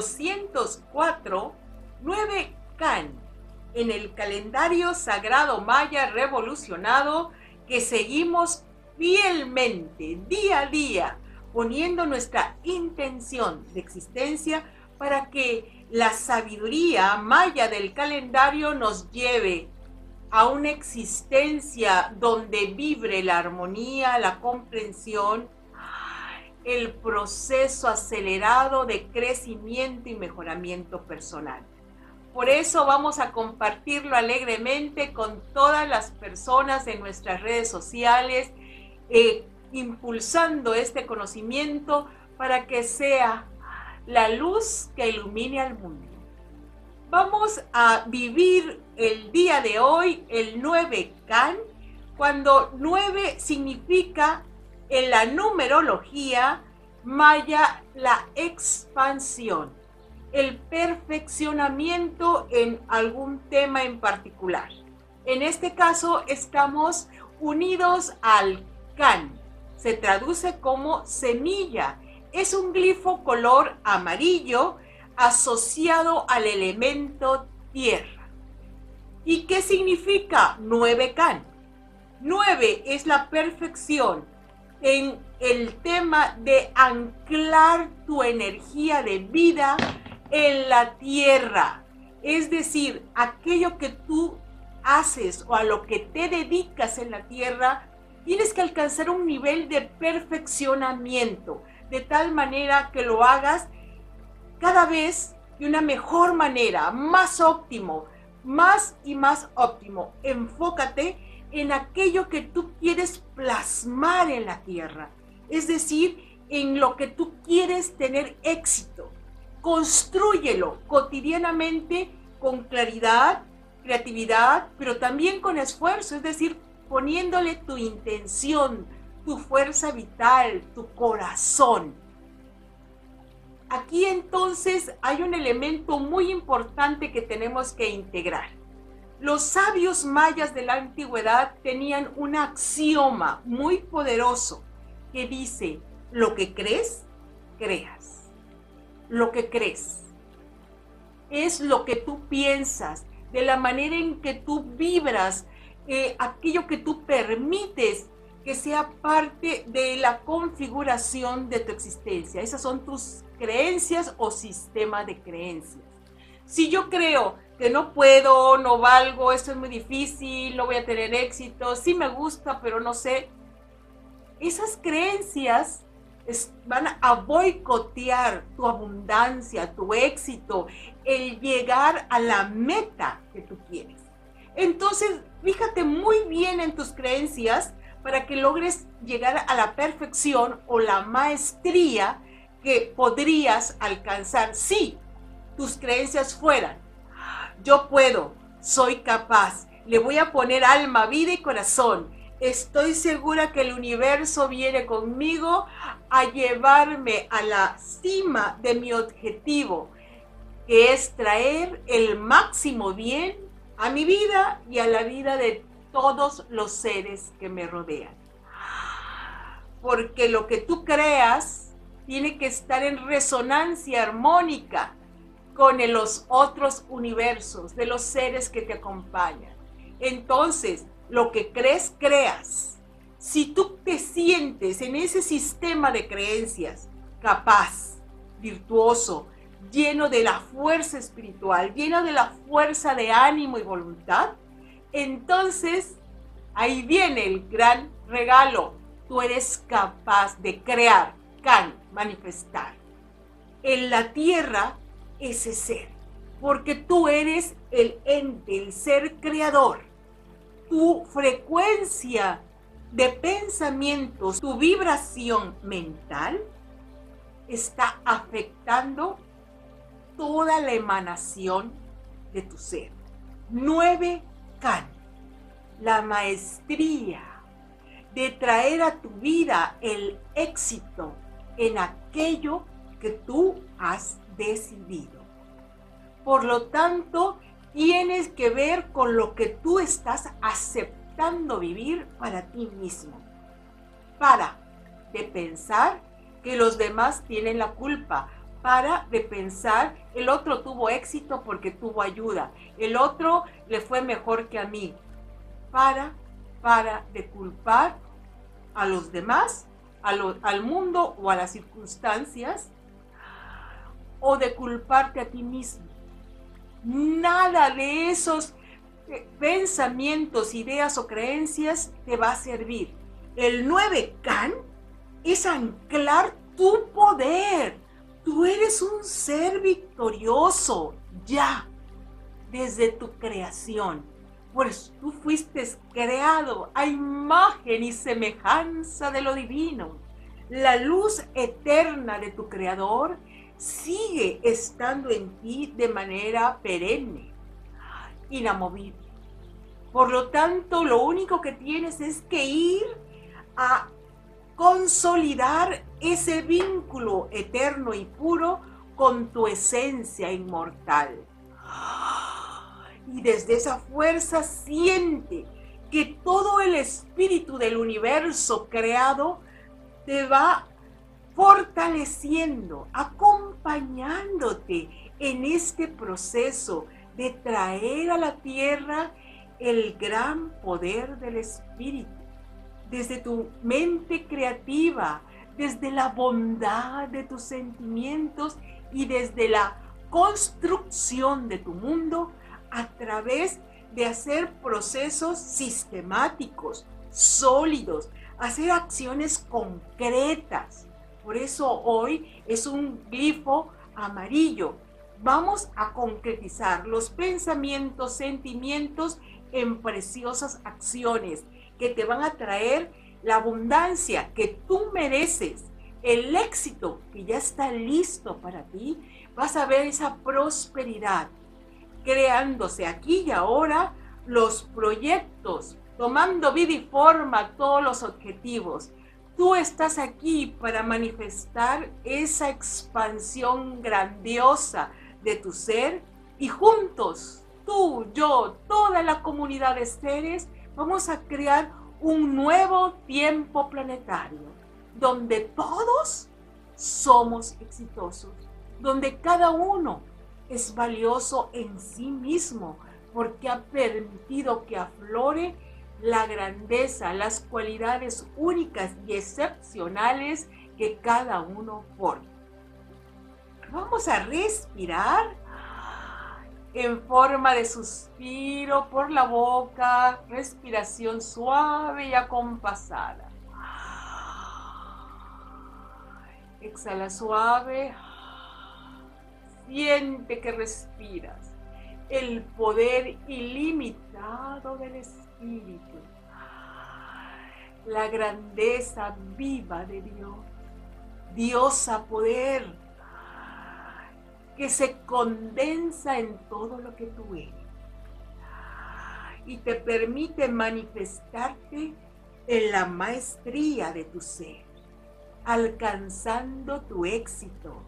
204, 9 Can, en el calendario sagrado maya revolucionado que seguimos fielmente día a día, poniendo nuestra intención de existencia para que la sabiduría maya del calendario nos lleve a una existencia donde vibre la armonía, la comprensión, el proceso acelerado de crecimiento y mejoramiento personal. Por eso vamos a compartirlo alegremente con todas las personas de nuestras redes sociales, eh, impulsando este conocimiento para que sea la luz que ilumine al mundo. Vamos a vivir el día de hoy el 9 Can, cuando 9 significa en la numerología maya la expansión, el perfeccionamiento en algún tema en particular. En este caso estamos unidos al Can. Se traduce como semilla. Es un glifo color amarillo asociado al elemento tierra. ¿Y qué significa nueve can? Nueve es la perfección en el tema de anclar tu energía de vida en la tierra. Es decir, aquello que tú haces o a lo que te dedicas en la tierra, tienes que alcanzar un nivel de perfeccionamiento, de tal manera que lo hagas cada vez de una mejor manera, más óptimo, más y más óptimo. Enfócate en aquello que tú quieres plasmar en la tierra, es decir, en lo que tú quieres tener éxito. Construyelo cotidianamente con claridad, creatividad, pero también con esfuerzo, es decir, poniéndole tu intención, tu fuerza vital, tu corazón. Aquí entonces hay un elemento muy importante que tenemos que integrar. Los sabios mayas de la antigüedad tenían un axioma muy poderoso que dice, lo que crees, creas. Lo que crees es lo que tú piensas, de la manera en que tú vibras, eh, aquello que tú permites que sea parte de la configuración de tu existencia. Esas son tus creencias o sistema de creencias. Si yo creo que no puedo, no valgo, esto es muy difícil, no voy a tener éxito, sí me gusta, pero no sé, esas creencias van a boicotear tu abundancia, tu éxito, el llegar a la meta que tú quieres. Entonces, fíjate muy bien en tus creencias para que logres llegar a la perfección o la maestría que podrías alcanzar si tus creencias fueran, yo puedo, soy capaz, le voy a poner alma, vida y corazón. Estoy segura que el universo viene conmigo a llevarme a la cima de mi objetivo, que es traer el máximo bien a mi vida y a la vida de todos los seres que me rodean. Porque lo que tú creas tiene que estar en resonancia armónica con los otros universos, de los seres que te acompañan. Entonces, lo que crees, creas. Si tú te sientes en ese sistema de creencias capaz, virtuoso, lleno de la fuerza espiritual, lleno de la fuerza de ánimo y voluntad, entonces ahí viene el gran regalo. Tú eres capaz de crear, can, manifestar en la tierra ese ser, porque tú eres el ente, el ser creador. Tu frecuencia de pensamientos, tu vibración mental está afectando toda la emanación de tu ser. Nueve Can, la maestría de traer a tu vida el éxito en aquello que tú has decidido. Por lo tanto, tienes que ver con lo que tú estás aceptando vivir para ti mismo. Para de pensar que los demás tienen la culpa, para de pensar, el otro tuvo éxito porque tuvo ayuda, el otro le fue mejor que a mí. Para, para de culpar a los demás, al mundo o a las circunstancias, o de culparte a ti mismo. Nada de esos eh, pensamientos, ideas o creencias te va a servir. El 9 can es anclar tu poder. Tú eres un ser victorioso ya desde tu creación. Pues tú fuiste creado a imagen y semejanza de lo divino. La luz eterna de tu creador sigue estando en ti de manera perenne, inamovible. Por lo tanto, lo único que tienes es que ir a consolidar ese vínculo eterno y puro con tu esencia inmortal. Y desde esa fuerza siente que todo el espíritu del universo creado te va fortaleciendo, acompañándote en este proceso de traer a la tierra el gran poder del espíritu desde tu mente creativa, desde la bondad de tus sentimientos y desde la construcción de tu mundo a través de hacer procesos sistemáticos, sólidos, hacer acciones concretas. Por eso hoy es un glifo amarillo. Vamos a concretizar los pensamientos, sentimientos en preciosas acciones que te van a traer la abundancia que tú mereces, el éxito que ya está listo para ti, vas a ver esa prosperidad creándose aquí y ahora los proyectos, tomando vida y forma todos los objetivos. Tú estás aquí para manifestar esa expansión grandiosa de tu ser y juntos, tú, yo, toda la comunidad de seres, vamos a crear un nuevo tiempo planetario donde todos somos exitosos, donde cada uno es valioso en sí mismo porque ha permitido que aflore la grandeza, las cualidades únicas y excepcionales que cada uno porta. Vamos a respirar en forma de suspiro por la boca, respiración suave y acompasada. Exhala suave. Siente que respiras el poder ilimitado del Espíritu, la grandeza viva de Dios, Dios a poder que se condensa en todo lo que tú eres y te permite manifestarte en la maestría de tu ser, alcanzando tu éxito.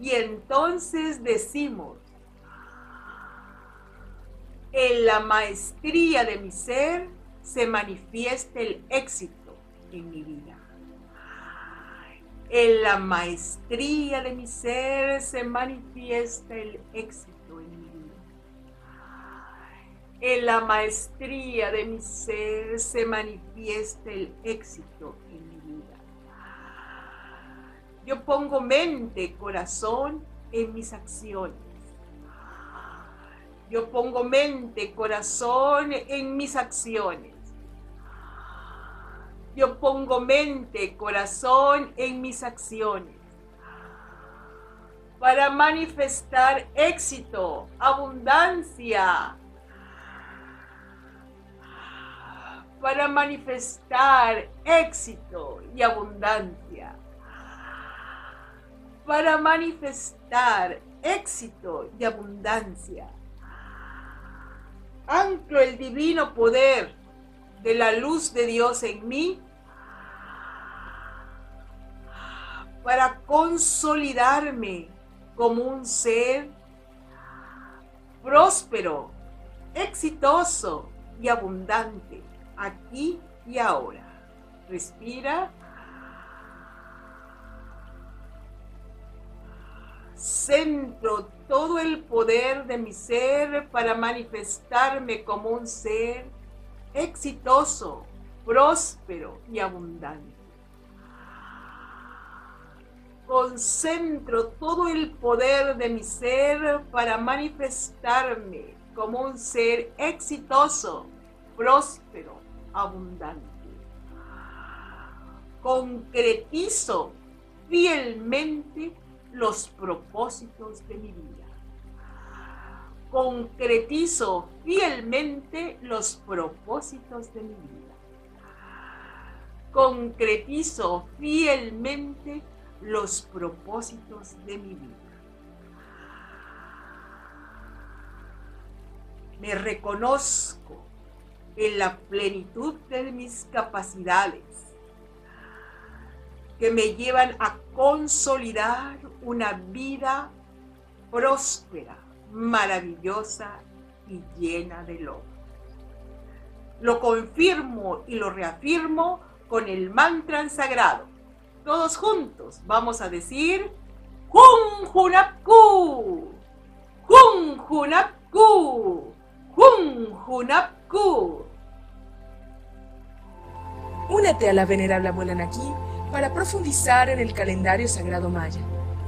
Y entonces decimos, en la maestría de mi ser se manifiesta el éxito en mi vida. En la maestría de mi ser se manifiesta el éxito en mi vida. En la maestría de mi ser se manifiesta el éxito en mi vida. Yo pongo mente, corazón en mis acciones. Yo pongo mente, corazón en mis acciones. Yo pongo mente, corazón en mis acciones para manifestar éxito, abundancia, para manifestar éxito y abundancia, para manifestar éxito y abundancia. Anclo el divino poder de la luz de Dios en mí para consolidarme como un ser próspero, exitoso y abundante aquí y ahora. Respira. Concentro todo el poder de mi ser para manifestarme como un ser exitoso, próspero y abundante. Concentro todo el poder de mi ser para manifestarme como un ser exitoso, próspero, abundante. Concretizo fielmente los propósitos de mi vida. Concretizo fielmente los propósitos de mi vida. Concretizo fielmente los propósitos de mi vida. Me reconozco en la plenitud de mis capacidades que me llevan a consolidar una vida próspera, maravillosa y llena de logros. Lo confirmo y lo reafirmo con el mantra sagrado. Todos juntos vamos a decir Jun Junapku, Jun Junapku, Jun Junapku. Únete a la venerable abuela Naki para profundizar en el calendario sagrado maya